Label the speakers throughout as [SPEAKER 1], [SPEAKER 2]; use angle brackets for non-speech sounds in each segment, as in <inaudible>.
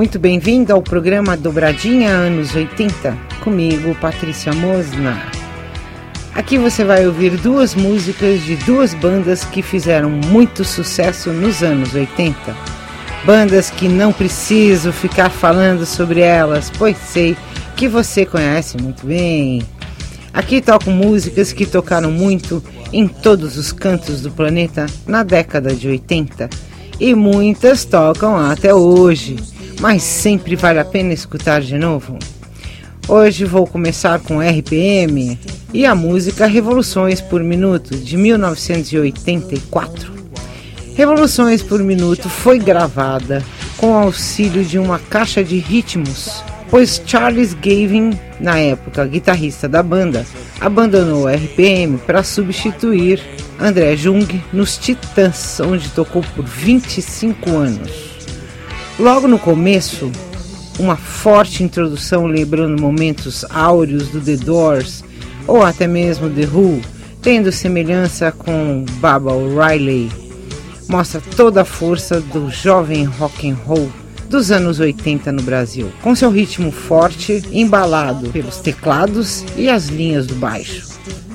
[SPEAKER 1] Muito bem-vindo ao programa Dobradinha Anos 80, comigo, Patrícia Mosna. Aqui você vai ouvir duas músicas de duas bandas que fizeram muito sucesso nos anos 80. Bandas que não preciso ficar falando sobre elas, pois sei que você conhece muito bem. Aqui toco músicas que tocaram muito em todos os cantos do planeta na década de 80 e muitas tocam até hoje mas sempre vale a pena escutar de novo. Hoje vou começar com RPM e a música Revoluções por Minuto de 1984. Revoluções por Minuto foi gravada com auxílio de uma caixa de ritmos, pois Charles Gavin, na época guitarrista da banda, abandonou RPM para substituir André Jung nos Titãs, onde tocou por 25 anos. Logo no começo, uma forte introdução lembrando momentos áureos do The Doors ou até mesmo The Who, tendo semelhança com Baba O'Reilly. Mostra toda a força do jovem rock and roll dos anos 80 no Brasil, com seu ritmo forte, embalado pelos teclados e as linhas do baixo.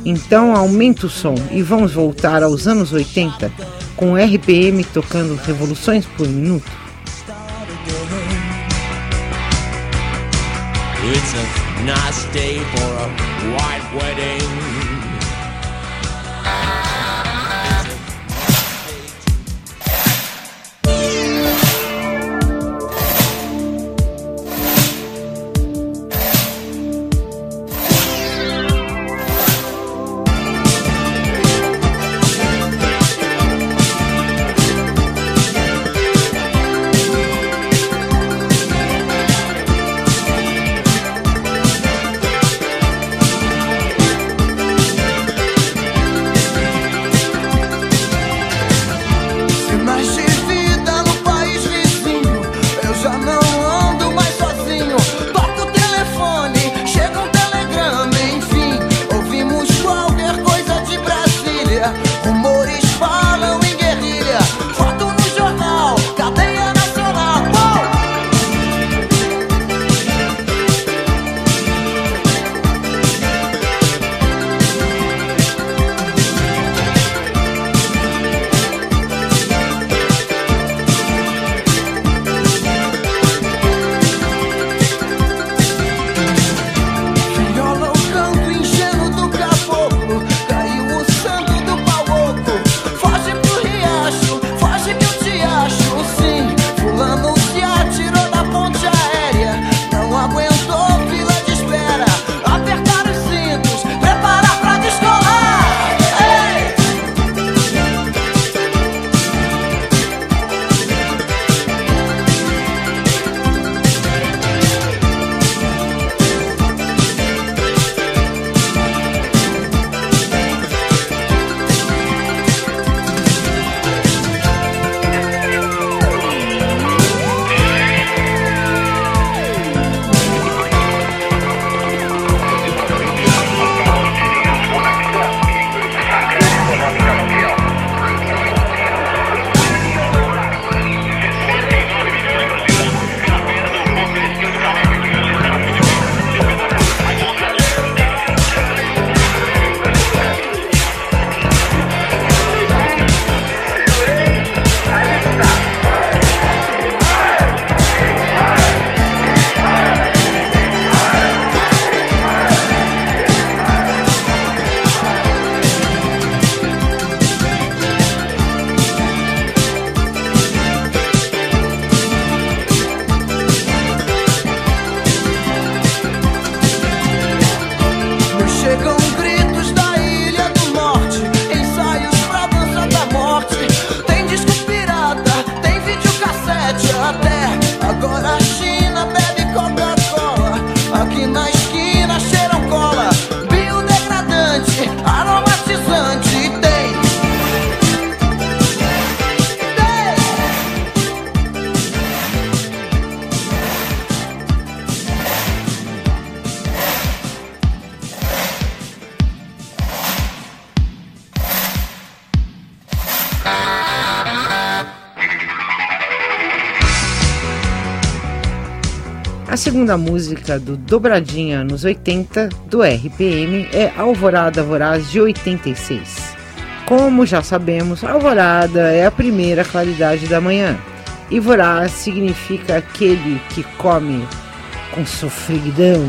[SPEAKER 1] Então aumenta o som e vamos voltar aos anos 80 com RPM tocando revoluções por minuto.
[SPEAKER 2] It's a nice day for a white wedding.
[SPEAKER 1] Segunda música do Dobradinha nos 80 do RPM é Alvorada Voraz de 86. Como já sabemos, alvorada é a primeira claridade da manhã e voraz significa aquele que come com sofreguidão,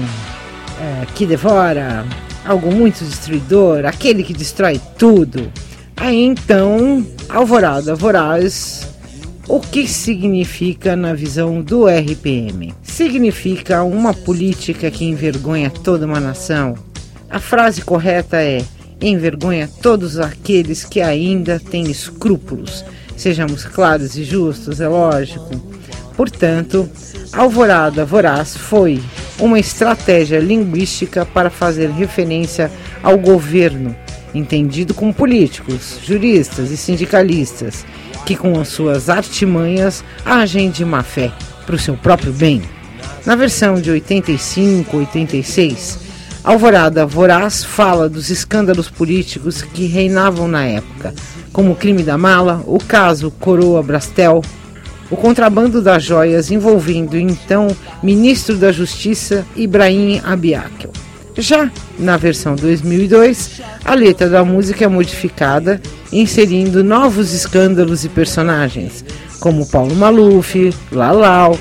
[SPEAKER 1] é, que devora, algo muito destruidor, aquele que destrói tudo. Aí então, alvorada voraz o que significa na visão do RPM? Significa uma política que envergonha toda uma nação. A frase correta é: envergonha todos aqueles que ainda têm escrúpulos. Sejamos claros e justos, é lógico. Portanto, Alvorada Voraz foi uma estratégia linguística para fazer referência ao governo, entendido como políticos, juristas e sindicalistas que com as suas artimanhas agem de má fé para o seu próprio bem. Na versão de 85, 86, Alvorada Voraz fala dos escândalos políticos que reinavam na época, como o crime da mala, o caso Coroa Brastel, o contrabando das joias envolvendo então ministro da Justiça Ibrahim Abiakel. Já na versão 2002, a letra da música é modificada, inserindo novos escândalos e personagens, como Paulo Maluf, Lalau,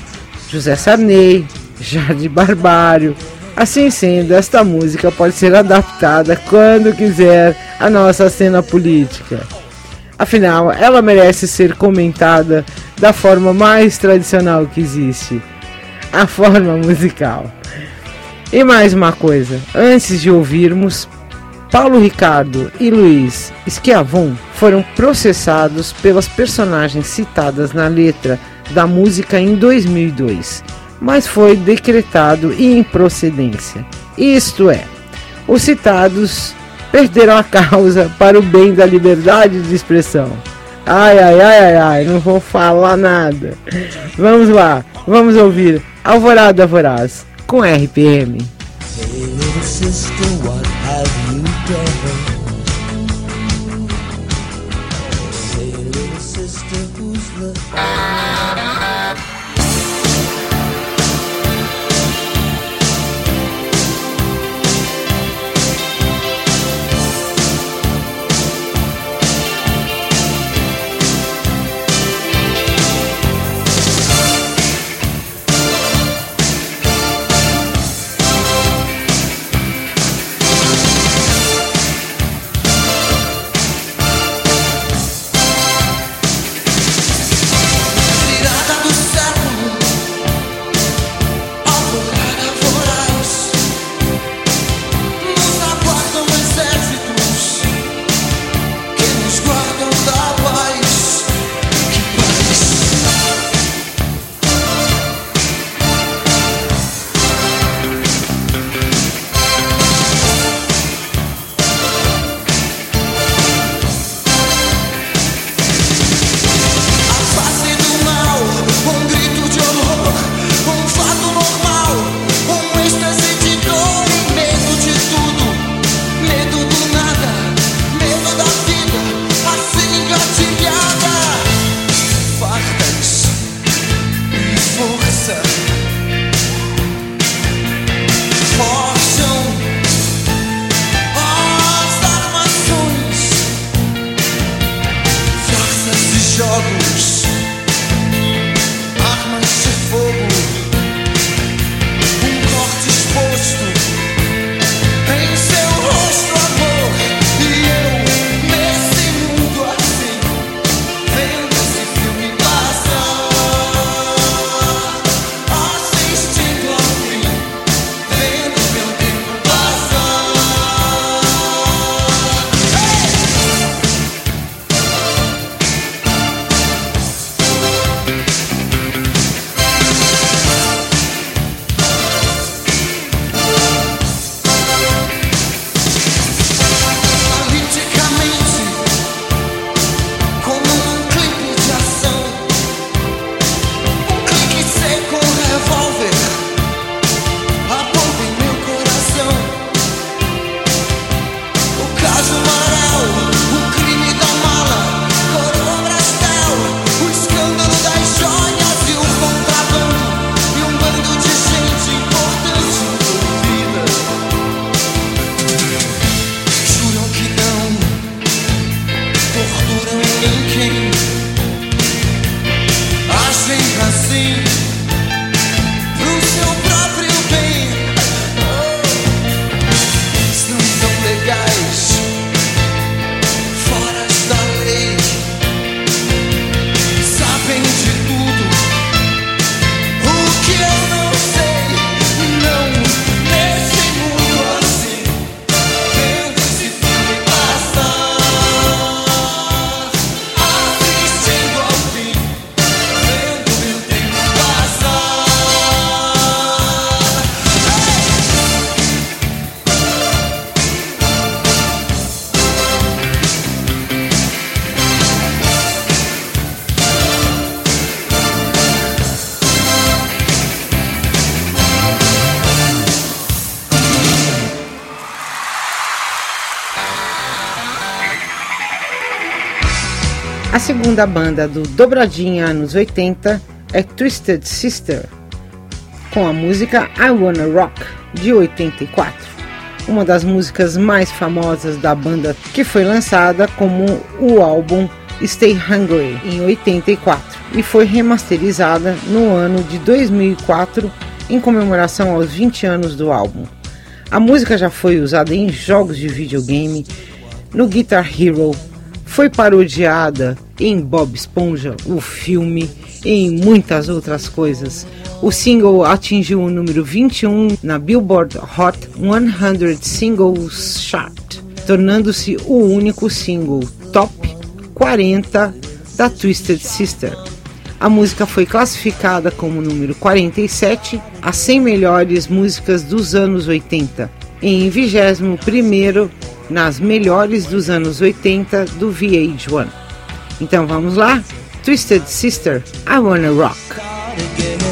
[SPEAKER 1] José Sarney, Jardim Barbário. Assim sendo, esta música pode ser adaptada quando quiser à nossa cena política. Afinal, ela merece ser comentada da forma mais tradicional que existe a forma musical. E mais uma coisa, antes de ouvirmos, Paulo Ricardo e Luiz Schiavon foram processados pelas personagens citadas na letra da música em 2002, mas foi decretado improcedência. Isto é, os citados perderam a causa <laughs> para o bem da liberdade de expressão. Ai, ai, ai, ai, ai, não vou falar nada. Vamos lá, vamos ouvir Alvorada Voraz com RPM. Hey, olhos A segunda banda do Dobradinha anos 80 é Twisted Sister, com a música I Wanna Rock, de 84. Uma das músicas mais famosas da banda que foi lançada como o álbum Stay Hungry em 84 e foi remasterizada no ano de 2004 em comemoração aos 20 anos do álbum. A música já foi usada em jogos de videogame, no Guitar Hero, foi parodiada em Bob Esponja, o filme, em muitas outras coisas. O single atingiu o número 21 na Billboard Hot 100 Singles Chart, tornando-se o único single top 40 da Twisted Sister. A música foi classificada como número 47 a 100 melhores músicas dos anos 80, em 21 nas melhores dos anos 80 do VH1. Então vamos lá? Twisted Sister, I Wanna Rock.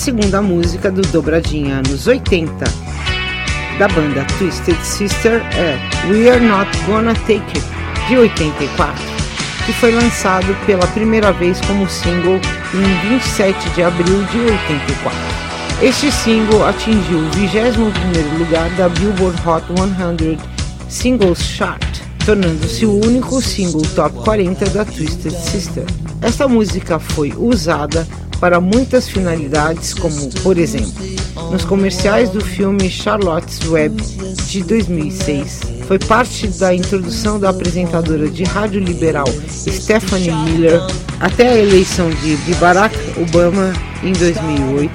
[SPEAKER 1] Segunda música do Dobradinha anos 80 da banda Twisted Sister é We Are Not Gonna Take It, de 84, que foi lançado pela primeira vez como single em 27 de abril de 84. Este single atingiu o 21º lugar da Billboard Hot 100 Singles Chart, tornando-se o único single top 40 da Twisted Sister. Esta música foi usada para muitas finalidades, como, por exemplo, nos comerciais do filme Charlotte's Web de 2006. Foi parte da introdução da apresentadora de rádio liberal Stephanie Miller até a eleição de Barack Obama
[SPEAKER 3] em 2008,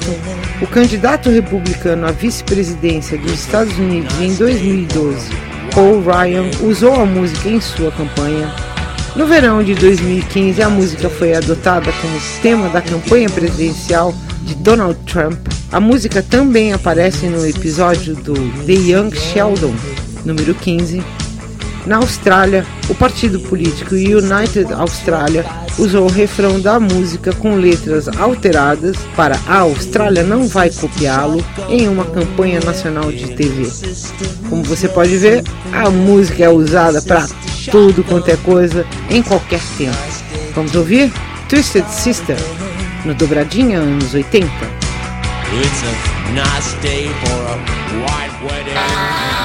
[SPEAKER 3] o candidato republicano à vice-presidência dos Estados Unidos em 2012, Paul Ryan, usou a música em sua campanha. No verão de 2015, a música foi adotada como tema da campanha presidencial de Donald Trump. A música também aparece no episódio do The Young Sheldon, número 15, na Austrália, o partido político United Australia usou o refrão da música com letras alteradas para A Austrália não vai copiá-lo em uma campanha nacional de TV. Como você pode ver, a música é usada para tudo quanto é coisa em qualquer tempo. Vamos ouvir Twisted Sister no Dobradinha anos 80. It's a nice day for a white wedding.